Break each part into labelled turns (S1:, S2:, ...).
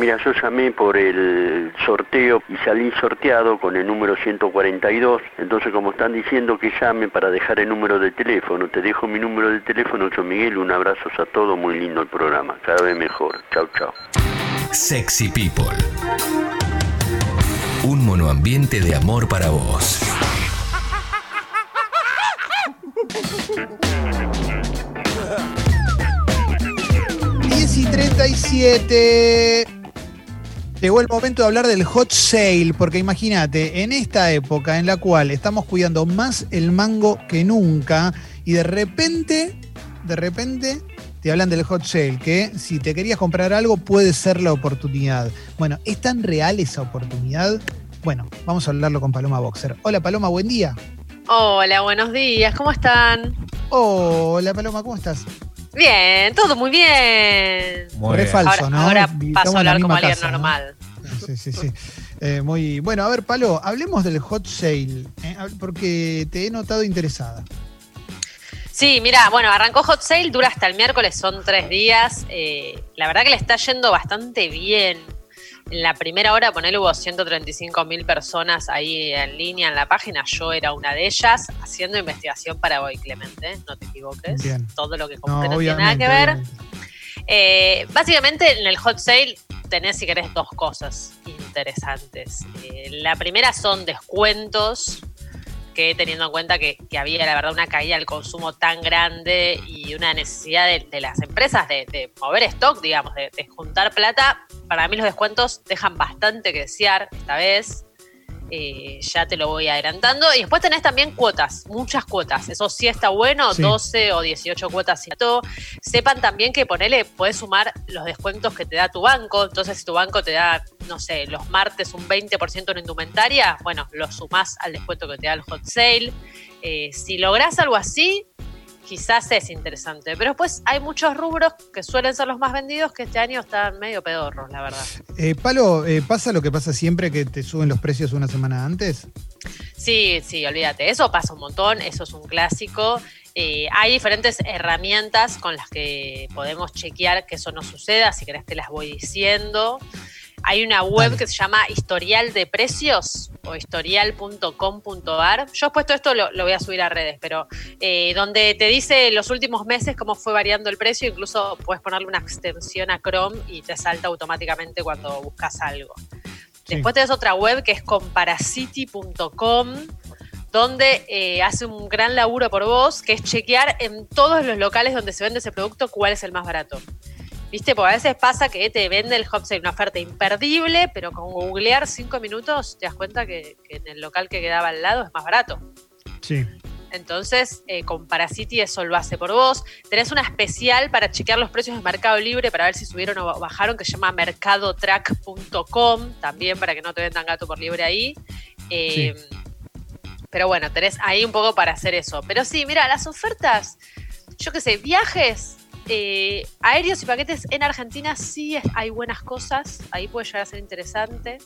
S1: Mira, yo llamé por el sorteo y salí sorteado con el número 142, entonces como están diciendo que llame para dejar el número de teléfono, te dejo mi número de teléfono, yo Miguel, un abrazo a todos, muy lindo el programa, cada vez mejor. Chao, chao.
S2: Sexy People. Un monoambiente de amor para vos.
S3: 10 y 37. Llegó el momento de hablar del hot sale, porque imagínate, en esta época en la cual estamos cuidando más el mango que nunca, y de repente, de repente, te hablan del hot sale, que si te querías comprar algo puede ser la oportunidad. Bueno, ¿es tan real esa oportunidad? Bueno, vamos a hablarlo con Paloma Boxer. Hola Paloma, buen día.
S4: Hola, buenos días, ¿cómo están?
S3: Hola Paloma, ¿cómo estás?
S4: Bien, todo muy bien.
S3: Muy Re falso,
S4: ahora,
S3: ¿no?
S4: Ahora paso a
S3: la
S4: hablar como alguien
S3: casa, ¿no?
S4: normal.
S3: Sí, sí, sí. Eh, muy bueno, a ver, Palo, hablemos del hot sale, eh, porque te he notado interesada.
S4: Sí, mira, bueno, arrancó Hot Sale, dura hasta el miércoles, son tres días. Eh, la verdad que le está yendo bastante bien. En la primera hora, ponele, hubo 135 mil personas ahí en línea en la página. Yo era una de ellas, haciendo investigación para hoy, Clemente. No te equivoques.
S3: Bien.
S4: Todo lo que
S3: No,
S4: compré no, tiene nada que ver. Eh, básicamente en el hot sale tenés, si querés, dos cosas interesantes. Eh, la primera son descuentos, que teniendo en cuenta que, había, la verdad, una caída del consumo tan grande y una necesidad de, las empresas de, de mover stock, digamos, de, de juntar plata, para mí los descuentos dejan bastante que desear esta vez. Eh, ya te lo voy adelantando. Y después tenés también cuotas, muchas cuotas. Eso sí está bueno,
S3: Sí.
S4: 12 o 18 cuotas y todo. Sepan también que ponele, puedes sumar los descuentos que te da tu banco. Entonces, si tu banco te da, no sé, los martes un 20% en indumentaria, bueno, lo sumás al descuento que te da el hot sale. Eh, si lográs algo así, quizás es interesante. Pero después hay muchos rubros que suelen ser los más vendidos que este año están medio pedorros, la verdad.
S3: Eh, Palo, eh, ¿pasa lo que pasa siempre que te suben los precios una semana antes?
S4: Sí, sí, olvídate, eso pasa un montón, eso es un clásico. Eh, hay diferentes herramientas con las que podemos chequear que eso no suceda, si querés te las voy diciendo. Hay una web
S3: Dale.
S4: que se llama Historial de Precios o historial.com.ar. Yo he puesto esto, lo, lo voy a subir a redes, pero eh, donde te dice los últimos meses cómo fue variando el precio, incluso puedes ponerle una extensión a Chrome y te salta automáticamente cuando buscas algo.
S3: Sí.
S4: Después tenés otra web que es comparacity.com, donde eh, hace un gran laburo por vos, que es chequear en todos los locales donde se vende ese producto cuál es el más barato. ¿Viste? Porque a veces pasa que te vende el sale una oferta imperdible, pero con googlear cinco minutos te das cuenta que, que en el local que quedaba al lado es más barato.
S3: Sí.
S4: Entonces, eh, con Parasity eso lo hace por vos. Tenés una especial para chequear los precios de Mercado Libre para ver si subieron o bajaron, que se llama mercadotrack.com, también para que no te vendan gato por libre ahí. Eh, Pero bueno, tenés ahí un poco para hacer eso. Pero sí, mira, las ofertas, yo qué sé, viajes, eh, aéreos y paquetes en Argentina sí hay buenas cosas, ahí puede llegar a ser interesante.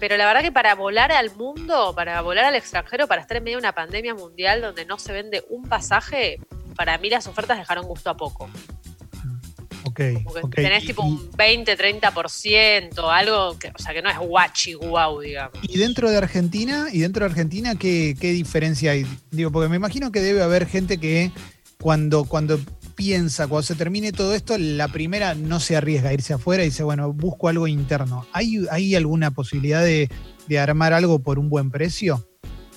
S4: Pero la verdad que para volar al mundo, para volar al extranjero, para estar en medio de una pandemia mundial donde no se vende un pasaje, para mí las ofertas dejaron gusto a poco.
S3: Ok.
S4: Como que
S3: ok.
S4: tenés
S3: Y-
S4: tipo un 20, 30%, algo que, o sea, que no es guachi guau, digamos.
S3: Y dentro de Argentina, y dentro de Argentina, ¿qué, qué diferencia hay? Digo, porque me imagino que debe haber gente que cuando, cuando piensa, cuando se termine todo esto, la primera no se arriesga a irse afuera y dice, bueno, busco algo interno. ¿Hay, hay alguna posibilidad de, de armar algo por un buen precio?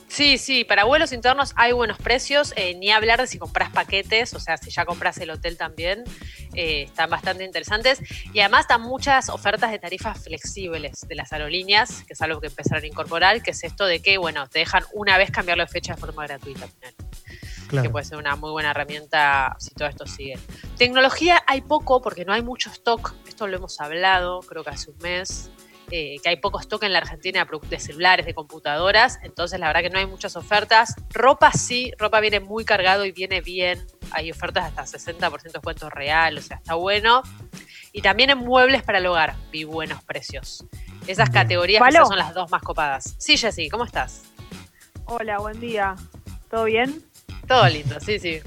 S4: Sí, sí, para vuelos internos hay buenos precios, eh, ni hablar de si compras paquetes, o sea, si ya compras el hotel también, eh, están bastante interesantes. Y además están muchas ofertas de tarifas flexibles de las aerolíneas, que es algo que empezaron a incorporar, que es esto de que, bueno, te dejan una vez cambiarlo de fecha de forma gratuita. al final. Que puede ser una muy buena herramienta si todo esto sigue. Tecnología hay poco porque no hay mucho stock, esto lo hemos hablado creo que hace un mes, eh, que hay poco stock en la Argentina de celulares, de computadoras, entonces la verdad que no hay muchas ofertas. Ropa sí, ropa viene muy cargado y viene bien, hay ofertas hasta 60% de descuento real, o sea, está bueno. Y también en muebles para el hogar vi buenos precios. Esas
S3: Bien.
S4: categorías son las dos más copadas. Sí, Jessy, ¿cómo estás?
S5: Hola, buen día. ¿Todo bien?
S4: Todo lindo, sí, sí.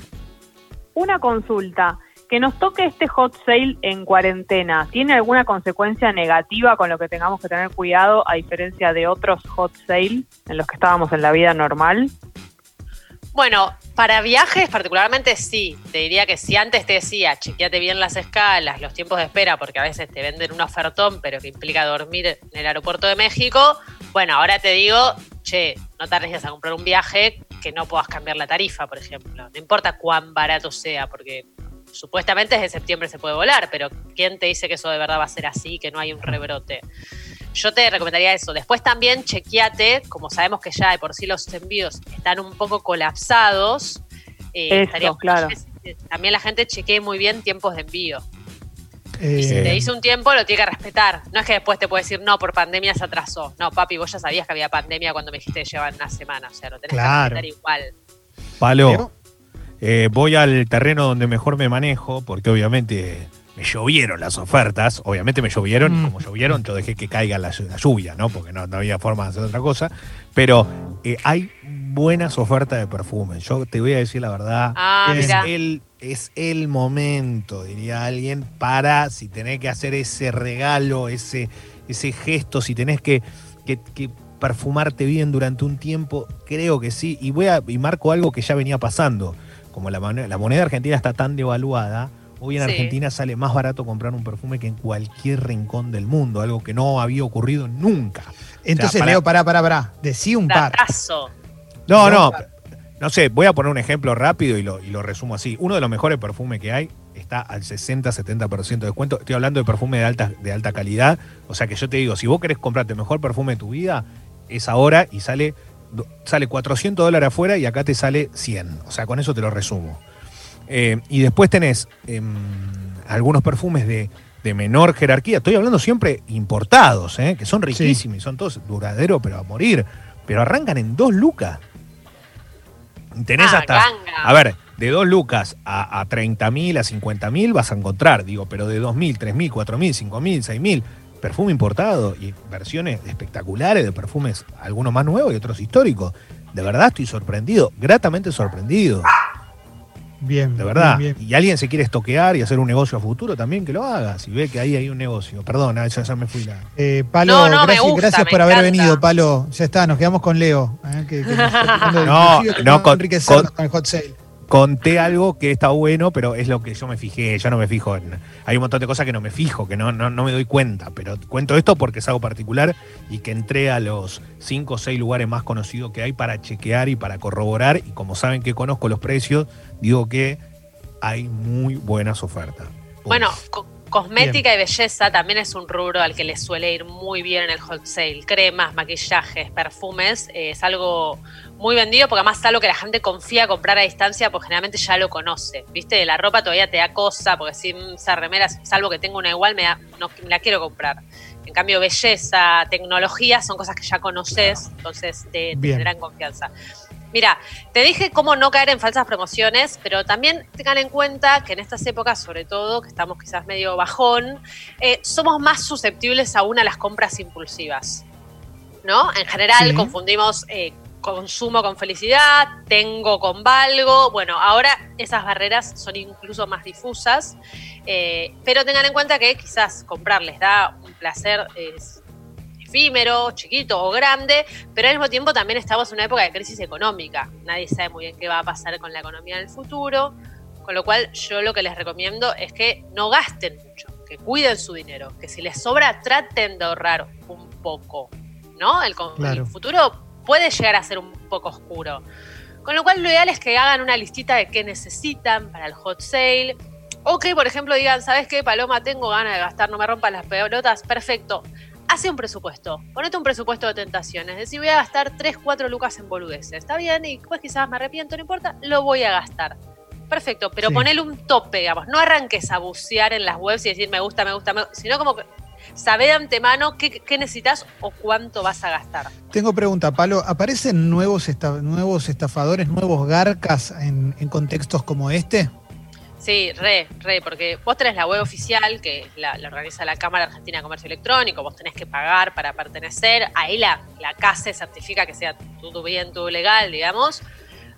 S5: Una consulta. que nos toque este hot sale en cuarentena, ¿tiene alguna consecuencia negativa con lo que tengamos que tener cuidado a diferencia de otros hot sale en los que estábamos en la vida normal?
S4: Bueno, para viajes particularmente sí. Te diría que si antes te decía, chequeate bien las escalas, los tiempos de espera, porque a veces te venden un ofertón, pero que implica dormir en el aeropuerto de México. Bueno, ahora te digo, che, no te arriesgues a comprar un viaje que no puedas cambiar la tarifa, por ejemplo. No importa cuán barato sea, porque supuestamente desde septiembre se puede volar, pero ¿quién te dice que eso de verdad va a ser así, que no hay un rebrote? Yo te recomendaría eso. Después también chequeate, como sabemos que ya de por sí los envíos están un poco colapsados.
S5: eh, eso, claro.
S4: También la gente chequee muy bien tiempos de envío.
S3: Eh,
S4: Y si te dice un tiempo, lo tiene que respetar. No es que después te puede decir, no, por pandemia se atrasó. No, papi, vos ya sabías que había pandemia cuando me dijiste que llevan una semana. O sea, lo tenés
S3: Claro.
S4: que respetar igual.
S6: Palo, eh, voy al terreno donde mejor me manejo, porque obviamente me llovieron las ofertas. Obviamente me llovieron, y
S3: Mm.
S6: como llovieron, yo dejé que caiga la, la lluvia, ¿no? Porque no, no había forma de hacer otra cosa. Pero eh, hay buenas ofertas de perfumes. Yo te voy a decir la verdad.
S4: Ah,
S6: es el, es el momento, diría alguien, para si tenés que hacer ese regalo, ese, ese gesto, si tenés que, que- que perfumarte bien durante un tiempo, creo que sí. Y voy a, y marco algo que ya venía pasando. Como la, moneda- la moneda argentina está tan devaluada, hoy en
S4: Sí.
S6: Argentina sale más barato comprar un perfume que en cualquier rincón del mundo, algo que no había ocurrido nunca.
S3: Entonces,
S6: para-
S3: Leo, pará, pará, pará. Decí un par.
S4: Datazo.
S6: No,
S3: No,
S6: no. No sé, voy a poner un ejemplo rápido y lo, y lo resumo así. Uno de los mejores perfumes que hay está al 60-70% de descuento. Estoy hablando de perfume de alta, de alta calidad. O sea que yo te digo, si vos querés comprarte el mejor perfume de tu vida, es ahora y sale, sale 400 dólares afuera y acá te sale 100. O sea, con eso te lo resumo. Eh, y después tenés em, algunos perfumes de, de menor jerarquía. Estoy hablando siempre importados, ¿eh? que son riquísimos y son todos duraderos, pero a morir. Pero arrancan en dos lucas. Tenés
S4: Ah,
S6: hasta.
S4: ganga.
S6: A ver, de 2 lucas a, a 30 mil, a 50 mil vas a encontrar, digo, pero de 2 mil, 3 mil, 4 mil, 5 mil, 6 mil, perfume importado y versiones espectaculares de perfumes, algunos más nuevos y otros históricos. De verdad estoy sorprendido, gratamente sorprendido,
S3: Bien.
S6: de verdad.
S3: bien, bien.
S6: Y alguien se quiere estoquear y hacer un negocio a futuro también que lo haga, si ve que ahí hay un negocio. Perdona, ya, ya me fui la...
S3: Eh, Palo,
S4: No, no, me
S3: gracias,
S4: gusta,
S3: gracias
S4: me
S3: por haber
S4: encanta.
S3: venido, Palo. Ya está, nos quedamos con Leo. eh, que- que nos
S6: No, no,
S3: con el hot sale.
S6: Conté algo que está bueno, pero es lo que yo me fijé. Yo no me fijo en. Hay un montón de cosas que no me fijo, que no, no, no me doy cuenta. Pero cuento esto porque es algo particular y que entré a los cinco o seis lugares más conocidos que hay para chequear y para corroborar. Y como saben que conozco los precios, digo que hay muy buenas ofertas.
S4: Bueno, co- cosmética y belleza también es un rubro al que le suele ir muy bien en el hot sale. Cremas, maquillajes, perfumes, eh, es algo muy vendido porque además es algo que la gente confía comprar a distancia porque generalmente ya lo conoce. ¿Viste? La ropa todavía te da cosa porque si esa remera, salvo que tengo una igual, me, da- no, me la quiero comprar. En cambio, belleza, tecnología son cosas que ya conoces, entonces te, te confianza. Mira, te dije cómo no caer en falsas promociones, pero también tengan en cuenta que en estas épocas, sobre todo, que estamos quizás medio bajón, eh, somos más susceptibles aún a las compras impulsivas. ¿No? En general
S3: Sí.
S4: confundimos eh, consumo con felicidad, tengo con valgo. Bueno, ahora esas barreras son incluso más difusas, eh, pero tengan en cuenta que quizás comprar les da un placer efímero, chiquito o grande, pero al mismo tiempo también estamos en una época de crisis económica. Nadie sabe muy bien qué va a pasar con la economía en el futuro, con lo cual yo lo que les recomiendo es que no gasten mucho, que cuiden su dinero, que si les sobra traten de ahorrar un poco, ¿no? El,
S3: Claro.
S4: el futuro puede llegar a ser un poco oscuro. Con lo cual lo ideal es que hagan una listita de qué necesitan para el hot sale. O que, por ejemplo, digan, ¿sabes qué, Paloma? Tengo ganas de gastar, no me rompan las pelotas. Perfecto. Hace un presupuesto. Ponete un presupuesto de tentaciones. Decir, voy a gastar 3, 4 lucas en boludeces. Está bien, y después quizás me arrepiento, no importa, lo voy a gastar. Perfecto, pero
S3: Sí.
S4: ponele un tope, digamos. No arranques a bucear en las webs y decir me gusta, me gusta, me gusta, sino como que saber de antemano qué, qué necesitas o cuánto vas a gastar.
S3: Tengo pregunta, Palo. ¿Aparecen nuevos, esta- nuevos estafadores, nuevos garcas en, en contextos como este?
S4: Sí, re, re, porque vos tenés la web oficial que la, organiza la Cámara Argentina de Comercio Electrónico, vos tenés que pagar para pertenecer, ahí la, la CASE certifica que sea todo bien, todo legal, digamos.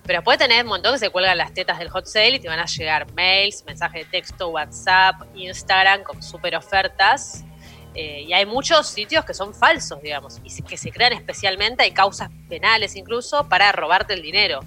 S4: Pero después tenés un montón que se cuelgan las tetas del hot sale y te van a llegar mails, mensajes de texto, WhatsApp, Instagram con super ofertas. Eh, y hay muchos sitios que son falsos, digamos, y que se crean especialmente, hay causas penales incluso para robarte el dinero.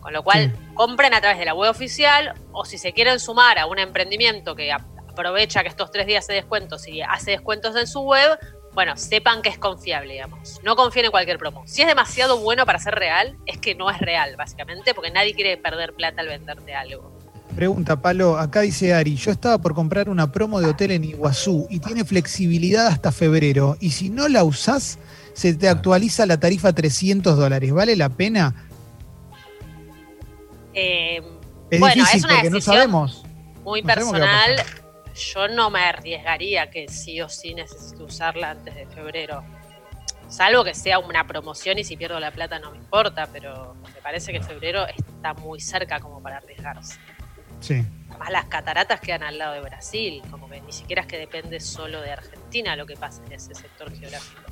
S4: Con lo cual, compren a través de la web oficial o si se quieren sumar a un emprendimiento que aprovecha que estos tres días de descuentos y hace descuentos en su web, bueno, sepan que es confiable, digamos. No confíen en cualquier promo. Si es demasiado bueno para ser real, es que no es real, básicamente, porque nadie quiere perder plata al venderte algo.
S3: Pregunta, Palo, acá dice Ari, yo estaba por comprar una promo de hotel en Iguazú y tiene flexibilidad hasta febrero. Y si no la usás, se te actualiza la tarifa 300 dólares. ¿Vale la pena?
S4: Eh,
S3: Es
S4: bueno,
S3: difícil
S4: es una
S3: porque no sabemos.
S4: muy
S3: no sabemos
S4: personal. Yo no me arriesgaría que sí o sí necesito usarla antes de febrero. Salvo que sea una promoción y si pierdo la plata no me importa, pero me parece que febrero está muy cerca como para arriesgarse.
S3: Sí.
S4: Además las cataratas quedan al lado de Brasil, como que ni siquiera es que depende solo de Argentina lo que pasa en ese sector geográfico.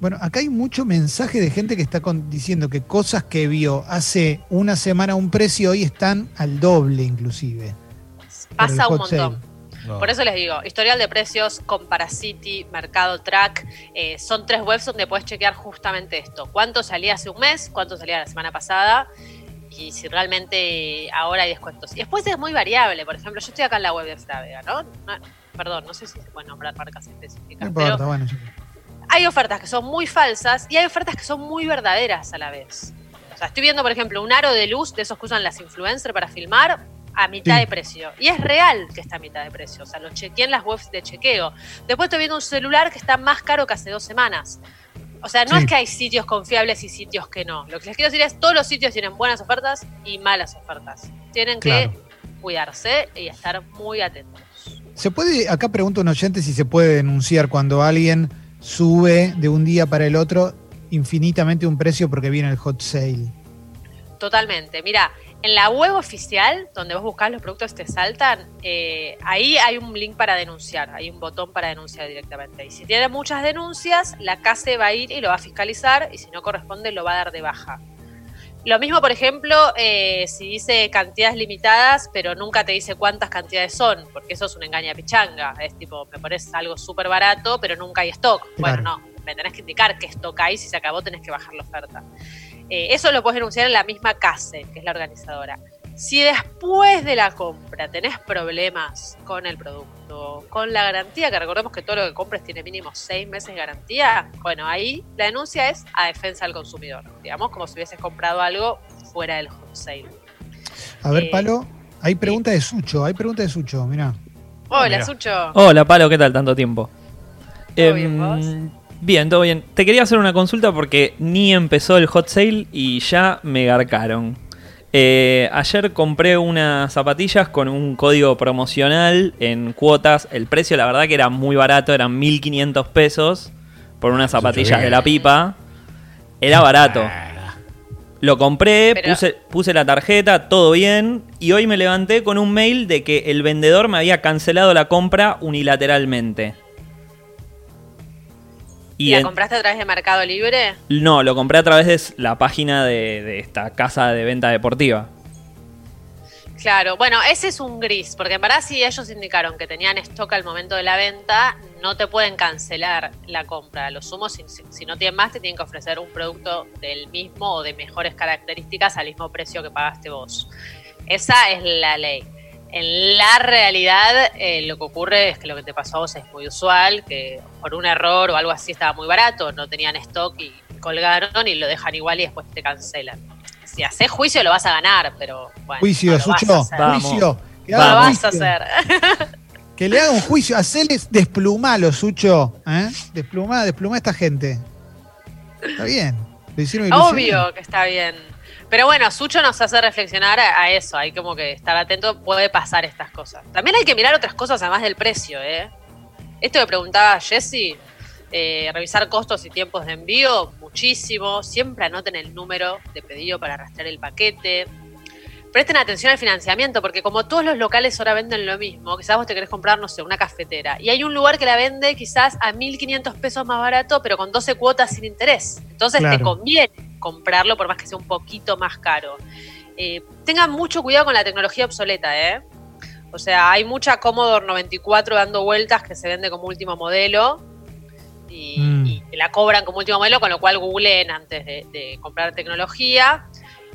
S3: Bueno, acá hay mucho mensaje de gente que está con- diciendo que cosas que vio hace una semana a un precio hoy están al doble inclusive.
S4: Pasa un montón.
S6: No.
S4: Por eso les digo, historial de precios, Comparacity, Mercado Track, eh, son tres webs donde puedes chequear justamente esto. ¿Cuánto salía hace un mes? ¿Cuánto salía la semana pasada? Y si realmente ahora hay descuentos. Y después es muy variable. Por ejemplo, yo estoy acá en la web de Fravega, ¿no? No- perdón, no sé si se pueden nombrar marcas
S3: No
S4: específicas.
S3: importa,
S4: pero
S3: bueno. yo-
S4: hay ofertas que son muy falsas y hay ofertas que son muy verdaderas a la vez. O sea, estoy viendo, por ejemplo, un aro de luz de esos que usan las influencers para filmar a mitad
S3: Sí.
S4: de precio. Y es real que está a mitad de precio. O sea, lo chequeé en las webs de chequeo. Después estoy viendo un celular que está más caro que hace dos semanas. O sea, no
S3: Sí.
S4: es que hay sitios confiables y sitios que no. Lo que les quiero decir es todos los sitios tienen buenas ofertas y malas ofertas. Tienen
S3: Claro.
S4: que cuidarse y estar muy atentos.
S3: ¿Se puede, acá pregunta un oyente si se puede denunciar cuando alguien sube de un día para el otro infinitamente un precio porque viene el hot sale?
S4: Totalmente. Mira, en la web oficial, donde vos buscás los productos te saltan, eh, ahí hay un link para denunciar, hay un botón para denunciar directamente. Y si tiene muchas denuncias, la CASE va a ir y lo va a fiscalizar y si no corresponde lo va a dar de baja. Lo mismo, por ejemplo, eh, si dice cantidades limitadas, pero nunca te dice cuántas cantidades son, porque eso es una engaña pichanga. Es tipo, me pones algo súper barato, pero nunca hay stock. Bueno, no, me tenés que indicar qué stock hay, si se acabó tenés que bajar la oferta. Eh, eso lo puedes denunciar en la misma CASE, que es la organizadora. Si después de la compra tenés problemas con el producto, con la garantía, que recordemos que todo lo que compres tiene mínimo seis meses de garantía, bueno, ahí la denuncia es a defensa del consumidor, digamos, como si hubieses comprado algo fuera del hot sale.
S3: A ver,
S4: Eh,
S3: Palo, hay pregunta de Sucho, hay pregunta de Sucho, mirá.
S4: Hola. Sucho.
S7: Hola, Palo, ¿qué tal? Tanto tiempo.
S4: ¿Todo bien,
S7: Em, bien, todo bien. Te quería hacer una consulta porque ni empezó el hot sale y ya me garcaron. Eh, ayer compré unas zapatillas con un código promocional en cuotas. El precio, la verdad, que era muy barato, eran 1500 pesos por unas zapatillas de la pipa. Era barato. Lo compré,
S4: Pero-
S7: puse, puse la tarjeta, todo bien. Y hoy me levanté con un mail de que el vendedor me había cancelado la compra unilateralmente.
S4: ¿Y
S7: Y
S4: la
S7: en-
S4: compraste a través de Mercado Libre?
S7: no, lo compré a través de la página de, de esta casa de venta deportiva.
S4: Claro, bueno, ese es un gris, porque en verdad si ellos indicaron que tenían stock al momento de la venta, no te pueden cancelar la compra. Lo sumo, si, si- si no tienen más, te tienen que ofrecer un producto del mismo o de mejores características al mismo precio que pagaste vos. Esa es la ley. En la realidad, eh, lo que ocurre es que lo que te pasó a vos es muy usual, que por un error o algo así estaba muy barato, no tenían stock y colgaron y lo dejan igual y después te cancelan. Si haces juicio lo vas a ganar, pero bueno.
S3: Juicio,
S4: no lo vas a
S3: Sucho,
S4: hacer.
S7: Vamos.
S3: juicio. Que
S4: lo
S7: Vamos.
S4: vas a hacer.
S3: Que le haga un juicio, hacerles desplumalo, Sucho. ¿eh? Desplumá, desplumá a esta gente. Está bien. Lo hicieron ilusionar.
S4: Obvio que está bien. Pero bueno, Sucho nos hace reflexionar a, a eso. Hay como que estar atento, puede pasar estas cosas. También hay que mirar otras cosas además del precio, ¿eh? Esto que preguntaba Jesse, eh, revisar costos y tiempos de envío, muchísimo. Siempre anoten el número de pedido para rastrear el paquete. Presten atención al financiamiento, porque como todos los locales ahora venden lo mismo, quizás vos te querés comprar, no sé, una cafetera. Y hay un lugar que la vende quizás a 1.500 pesos más barato, pero con 12 cuotas sin interés. Entonces te conviene comprarlo por más que sea un poquito más caro. eh, tengan mucho cuidado con la tecnología obsoleta, ¿eh? O sea, hay mucha Commodore 94 dando vueltas que se vende como último modelo y,
S3: Mm.
S4: y que la cobran como último modelo, con lo cual googleen antes de, de comprar tecnología.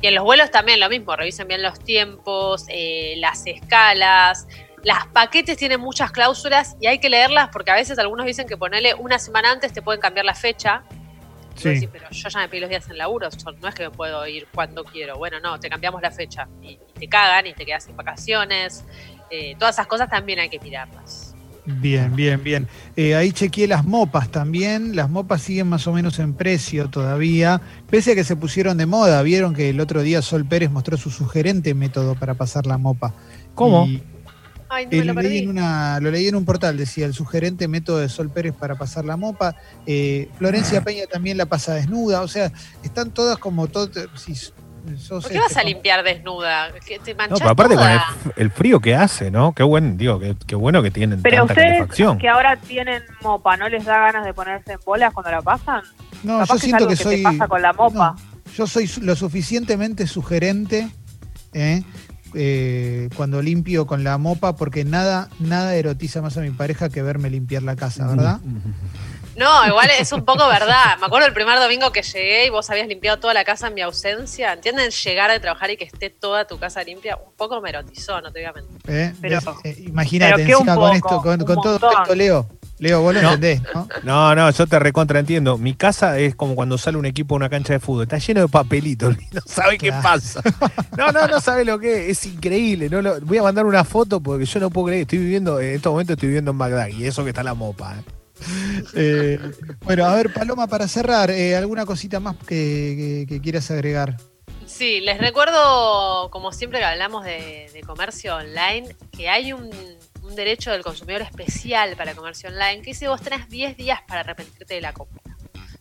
S4: Y en los vuelos también lo mismo, revisen bien los tiempos, eh, las escalas. Las paquetes tienen muchas cláusulas y hay que leerlas porque a veces algunos dicen que ponerle una semana antes te pueden cambiar la fecha.
S3: Sí.
S4: decís, pero yo ya me pedí los días en laburo, no es que me puedo ir cuando quiero. Bueno, no, te cambiamos la fecha y, y te cagan y te quedas sin vacaciones. Eh, todas esas cosas también hay que mirarlas.
S3: Bien, bien, bien. Eh, ahí chequeé las mopas también. Las mopas siguen más o menos en precio todavía. Pese a que se pusieron de moda. Vieron que el otro día Sol Pérez mostró su sugerente método para pasar la mopa.
S6: ¿Cómo?
S3: Y,
S4: Ay, no
S3: eh,
S4: me lo
S3: leí
S4: perdí.
S3: en una, lo leí en un portal, decía el sugerente método de Sol Pérez para pasar la mopa. Eh, Florencia Peña también la pasa desnuda. O sea, están todas como todo. Si
S4: ¿Por qué vas
S3: este,
S4: a limpiar desnuda? Que te
S6: No, pero aparte con el, frío que hace, ¿no? Qué buen, digo, qué, qué bueno que tienen
S5: Pero
S6: tanta
S5: ustedes que ahora tienen mopa, ¿no les da ganas de ponerse en bolas cuando la pasan?
S3: No,
S5: Capaz
S3: yo
S5: que es
S3: siento
S5: algo
S3: que,
S5: que
S3: soy.
S5: te pasa con la mopa.
S3: no, yo soy lo suficientemente sugerente ¿eh? Eh, cuando limpio con la mopa, porque nada, nada erotiza más a mi pareja que verme limpiar la casa, ¿verdad?
S4: No, igual es un poco verdad. Me acuerdo el primer domingo que llegué y vos habías limpiado toda la casa en mi ausencia. ¿Entienden? Llegar de trabajar y que esté toda tu casa limpia. Un poco me erotizó, no te voy a mentir.
S3: ¿Eh? Eh, Imagínate,
S5: pero que un
S3: encima con esto, con, con todo esto, Leo. Leo, vos lo
S6: No.
S3: entendés, ¿no?
S6: No, no, yo te recontraentiendo. Mi casa es como cuando sale un equipo a una cancha de fútbol. Está lleno de papelitos. No sabe qué pasa. No, no, no sabe lo que es. Es increíble. No lo- voy a mandar una foto porque yo no puedo creer. Estoy viviendo, en estos momentos estoy viviendo en Bagdad. Y eso que está la mopa. ¿eh?
S3: Eh, bueno, a ver, Paloma, para cerrar, eh, ¿alguna cosita más que, que- que quieras agregar?
S4: Sí, les recuerdo, como siempre que hablamos de, de comercio online, que hay un, un derecho del consumidor especial para comercio online que dice vos tenés 10 días para arrepentirte de la compra.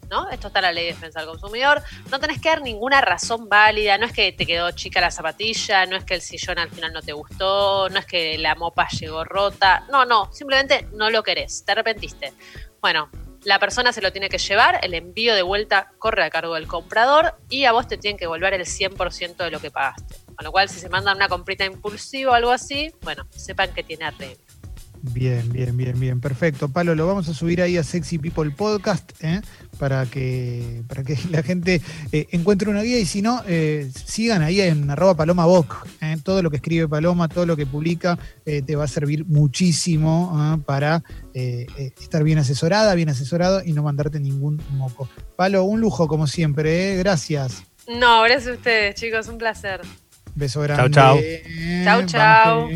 S4: ¿No? Esto está en la ley de defensa del consumidor. No tenés que dar ninguna razón válida. No es que te quedó chica la zapatilla, no es que el sillón al final no te gustó, no es que la mopa llegó rota. No, no, simplemente no lo querés, te arrepentiste. Bueno, la persona se lo tiene que llevar, el envío de vuelta corre a cargo del comprador y a vos te tienen que devolver el 100% de lo que pagaste. Con lo cual, si se mandan una comprita impulsiva o algo así, bueno, sepan que tiene arreglo.
S3: Bien, bien, bien, bien, perfecto. Palo, lo vamos a subir ahí a Sexy People Podcast ¿eh? para, que, para que la gente eh, encuentre una guía y si no, eh, sigan ahí en arroba paloma Boc, ¿eh? Todo lo que escribe Paloma, todo lo que publica eh, te va a servir muchísimo para estar bien asesorada, bien asesorado y no mandarte ningún moco. Palo, un lujo como siempre, ¿eh? gracias.
S4: No, gracias a ustedes, chicos, un placer.
S3: Beso grande.
S6: chau.
S3: Eh,
S4: Chau, chau.